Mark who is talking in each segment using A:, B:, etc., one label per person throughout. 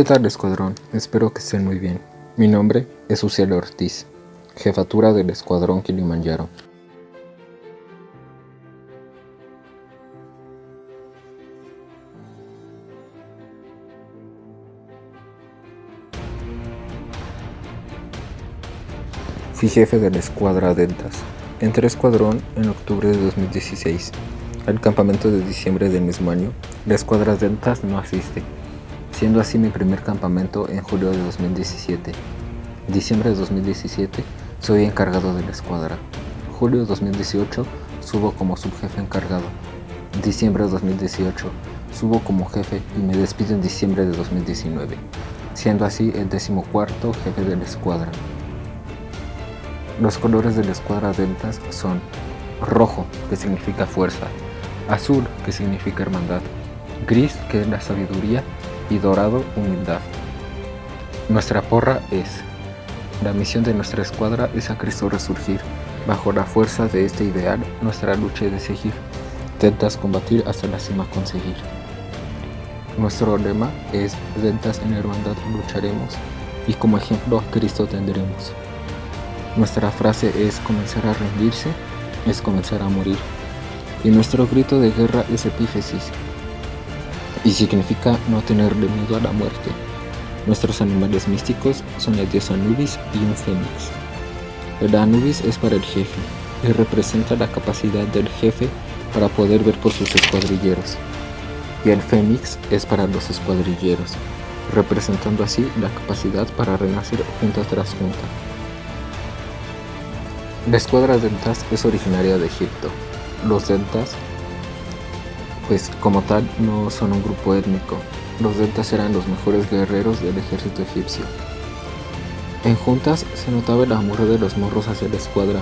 A: ¿Qué tal escuadrón? Espero que estén muy bien. Mi nombre es Uciel Ortiz, jefatura del escuadrón Kilimanjaro. Fui jefe de la escuadra Deltas. Entré escuadrón en octubre de 2016. Al campamento de diciembre del mismo año, la escuadra Deltas no asiste, siendo así mi primer campamento en julio de 2017. Diciembre de 2017 soy encargado de la escuadra. Julio de 2018 subo como subjefe encargado. Diciembre de 2018 subo como jefe y me despido en diciembre de 2019, siendo así el decimocuarto jefe de la escuadra. Los colores de la escuadra Deltas son rojo, que significa fuerza, azul, que significa hermandad, gris, que es la sabiduría, y dorado, humildad. Nuestra porra es, la misión de nuestra escuadra es a Cristo resurgir. Bajo la fuerza de este ideal, nuestra lucha es de seguir. Dentas combatir hasta la cima conseguir. Nuestro lema es Dentas en hermandad lucharemos y como ejemplo a Cristo tendremos. Nuestra frase es comenzar a rendirse, es comenzar a morir. Y nuestro grito de guerra es epífesis, y significa no tenerle miedo a la muerte. Nuestros animales místicos son la diosa Anubis y un fénix. El Anubis es para el jefe y representa la capacidad del jefe para poder ver por sus escuadrilleros. Y el fénix es para los escuadrilleros, representando así la capacidad para renacer junta tras junta. La escuadra Dentas es originaria de Egipto. Los Dentas pues como tal no son un grupo étnico. Los deltas eran los mejores guerreros del ejército egipcio. En juntas se notaba el amor de los morros hacia la escuadra.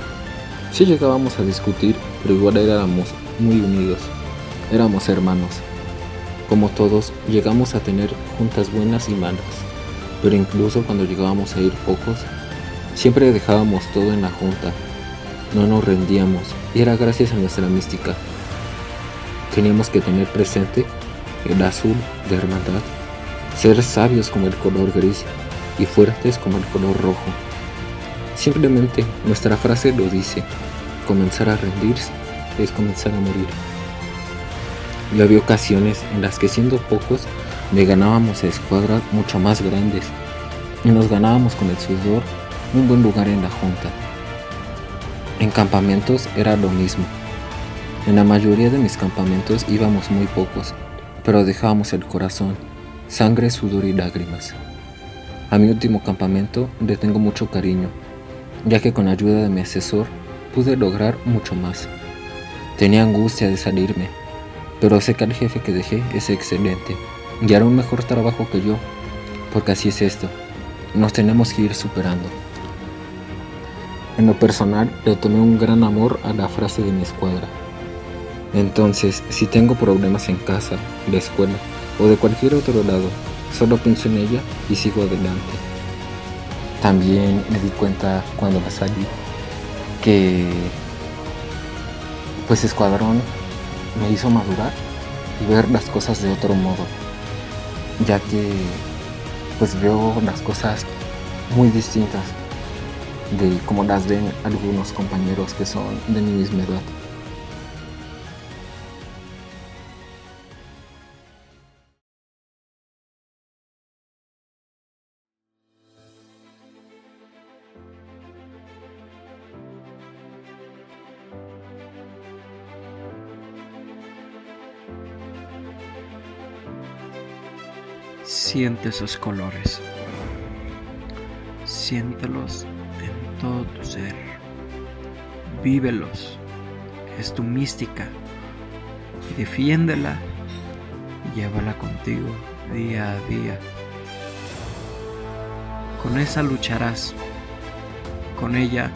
A: Sí llegábamos a discutir, pero igual éramos muy unidos. Éramos hermanos. Como todos, llegamos a tener juntas buenas y malas. Pero incluso cuando llegábamos a ir pocos, siempre dejábamos todo en la junta. No nos rendíamos y era gracias a nuestra mística teníamos que tener presente el azul de hermandad, ser sabios como el color gris y fuertes como el color rojo. Simplemente nuestra frase lo dice, comenzar a rendirse es comenzar a morir. Y había ocasiones en las que siendo pocos le ganábamos a escuadras mucho más grandes y nos ganábamos con el sudor un buen lugar en la junta. En campamentos era lo mismo. En la mayoría de mis campamentos íbamos muy pocos, pero dejábamos el corazón, sangre, sudor y lágrimas. A mi último campamento le tengo mucho cariño, ya que con ayuda de mi asesor pude lograr mucho más. Tenía angustia de salirme, pero sé que el jefe que dejé es excelente y hará un mejor trabajo que yo, porque así es esto, nos tenemos que ir superando. En lo personal, le tomé un gran amor a la frase de mi escuadra. Entonces, si tengo problemas en casa, la escuela o de cualquier otro lado, solo pienso en ella y sigo adelante. También me di cuenta cuando me salí que pues Escuadrón me hizo madurar y ver las cosas de otro modo, ya que pues veo las cosas muy distintas de como las ven algunos compañeros que son de mi misma edad.
B: Siente esos colores. Siéntelos en todo tu ser. Vívelos. Es tu mística. Y defiéndela. Llévala contigo día a día. Con esa lucharás. Con ella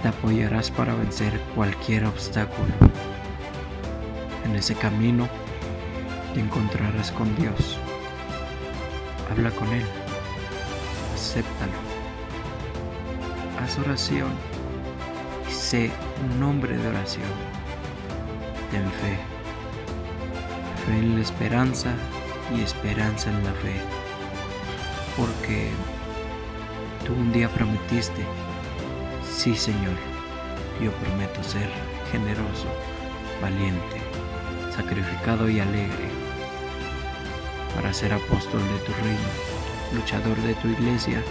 B: te apoyarás para vencer cualquier obstáculo. En ese camino te encontrarás con Dios. Habla con Él. Acéptalo. Haz oración y sé un hombre de oración. Ten fe. Fe en la esperanza y esperanza en la fe. porque tú un día prometiste, sí Señor, yo prometo ser generoso, valiente, sacrificado y alegre para ser apóstol de tu reino, luchador de tu iglesia,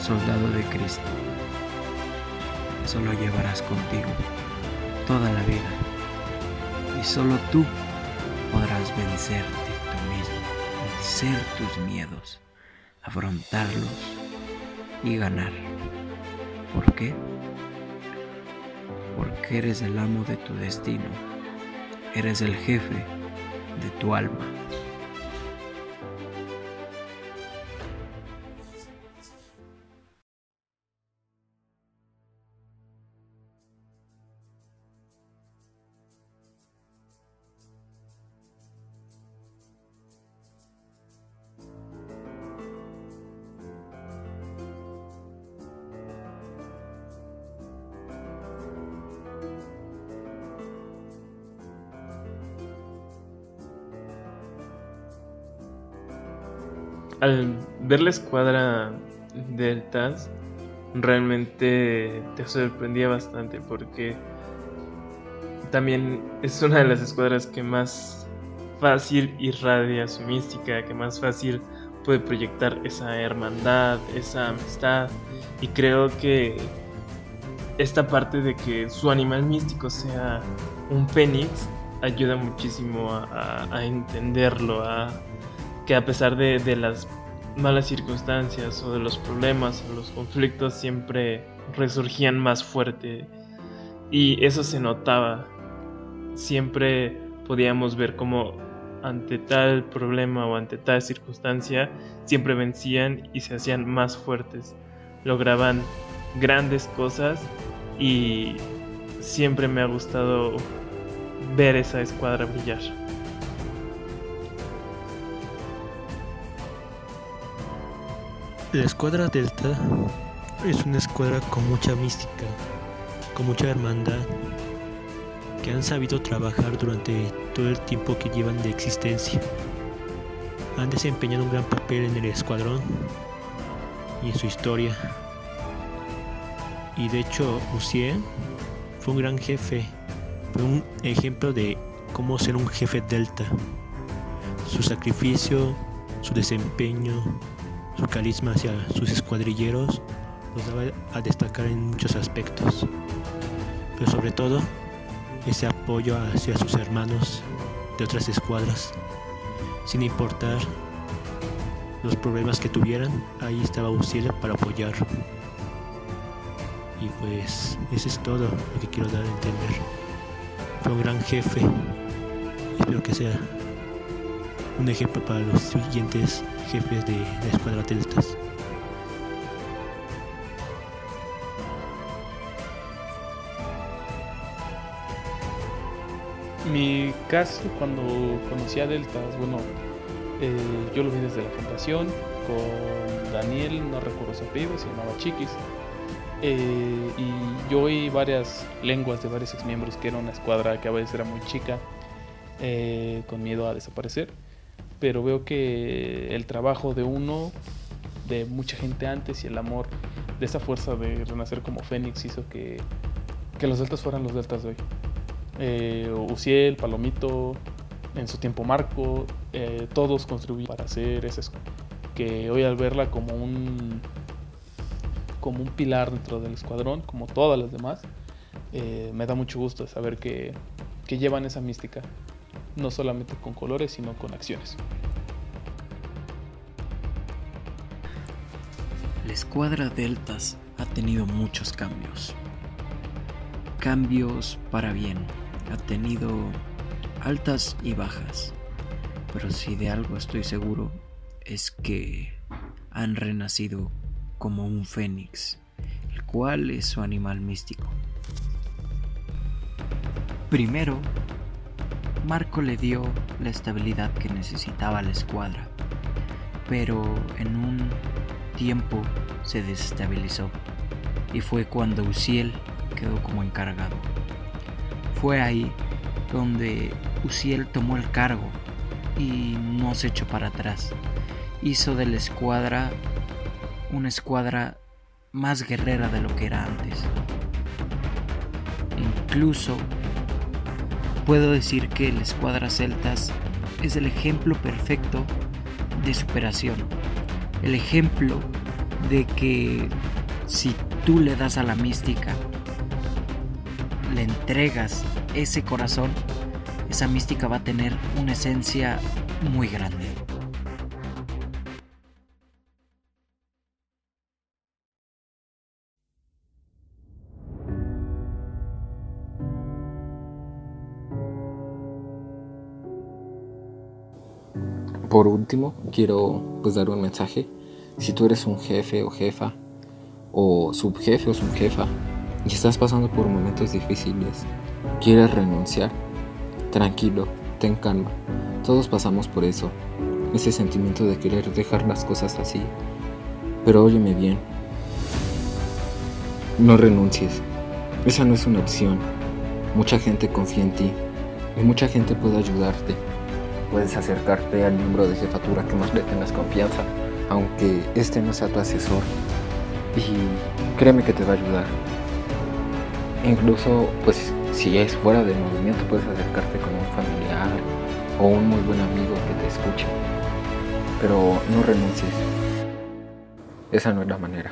B: soldado de Cristo. Eso lo llevarás contigo toda la vida y solo tú podrás vencerte tú mismo, vencer tus miedos, afrontarlos y ganar. ¿Por qué? Porque eres el amo de tu destino, eres el jefe de tu alma.
C: Al ver la escuadra Deltas, realmente te sorprendía bastante porque también es una de las escuadras que más fácil irradia su mística, que más fácil puede proyectar esa hermandad, esa amistad. Y creo que esta parte de que su animal místico sea un fénix ayuda muchísimo a, entenderlo, a que a pesar de, las malas circunstancias o de los problemas o los conflictos siempre resurgían más fuerte y eso se notaba. Siempre podíamos ver cómo ante tal problema o ante tal circunstancia siempre vencían y se hacían más fuertes. Lograban grandes cosas y siempre me ha gustado ver esa escuadra brillar.
D: La escuadra Delta es una escuadra con mucha mística, con mucha hermandad, que han sabido trabajar durante todo el tiempo que llevan de existencia. Han desempeñado un gran papel en el escuadrón y en su historia. Y de hecho, Uciel fue un gran jefe, fue un ejemplo de cómo ser un jefe Delta. Su sacrificio, su desempeño, su carisma hacia sus escuadrilleros los daba a destacar en muchos aspectos, pero sobre todo ese apoyo hacia sus hermanos de otras escuadras, sin importar los problemas que tuvieran, ahí estaba Uciel para apoyar. Y pues eso es todo lo que quiero dar a entender. Fue un gran jefe. Espero que sea un ejemplo para los siguientes jefes de la escuadra Deltas.
E: Mi caso cuando conocí a Deltas, bueno, eh, yo lo vi desde la fundación con Daniel, no recuerdo su apellido, se llamaba Chiquis. Eh, y yo oí varias lenguas de varios exmiembros que era una escuadra que a veces era muy chica, eh, con miedo a desaparecer pero veo que el trabajo de uno, de mucha gente antes y el amor de esa fuerza de renacer como Fénix hizo que, los deltas fueran los deltas de hoy. Eh, Uciel, Palomito, en su tiempo Marco, eh, todos contribuyeron para hacer eso. Que hoy al verla como un, como un pilar dentro del escuadrón, como todas las demás, eh, me da mucho gusto saber que, que llevan esa mística no solamente con colores, sino con acciones.
B: Escuadra Deltas ha tenido muchos cambios. Cambios para bien. Ha tenido altas y bajas. Pero si de algo estoy seguro es que han renacido como un fénix, el cual es su animal místico. Primero Marco le dio la estabilidad que necesitaba la escuadra, pero en un tiempo se desestabilizó y fue cuando Uciel quedó como encargado. Fue ahí donde Uciel tomó el cargo y no se echó para atrás. Hizo de la escuadra una escuadra más guerrera de lo que era antes. Incluso puedo decir que la escuadra celtas es el ejemplo perfecto de superación. El ejemplo de que si tú le das a la mística, le entregas ese corazón, esa mística va a tener una esencia muy grande.
A: Por último, quiero pues dar un mensaje. Si tú eres un jefe o jefa, o subjefe o subjefa, y estás pasando por momentos difíciles, quieres renunciar, tranquilo, ten calma. Todos pasamos por eso, ese sentimiento de querer dejar las cosas así. Pero óyeme bien, no renuncies. Esa no es una opción. Mucha gente confía en ti y mucha gente puede ayudarte. Puedes acercarte al miembro de jefatura que más le tengas confianza, aunque este no sea tu asesor. Y créeme que te va a ayudar. Incluso, pues, si es fuera del movimiento, puedes acercarte con un familiar o un muy buen amigo que te escuche. Pero no renuncies. Esa no es la manera.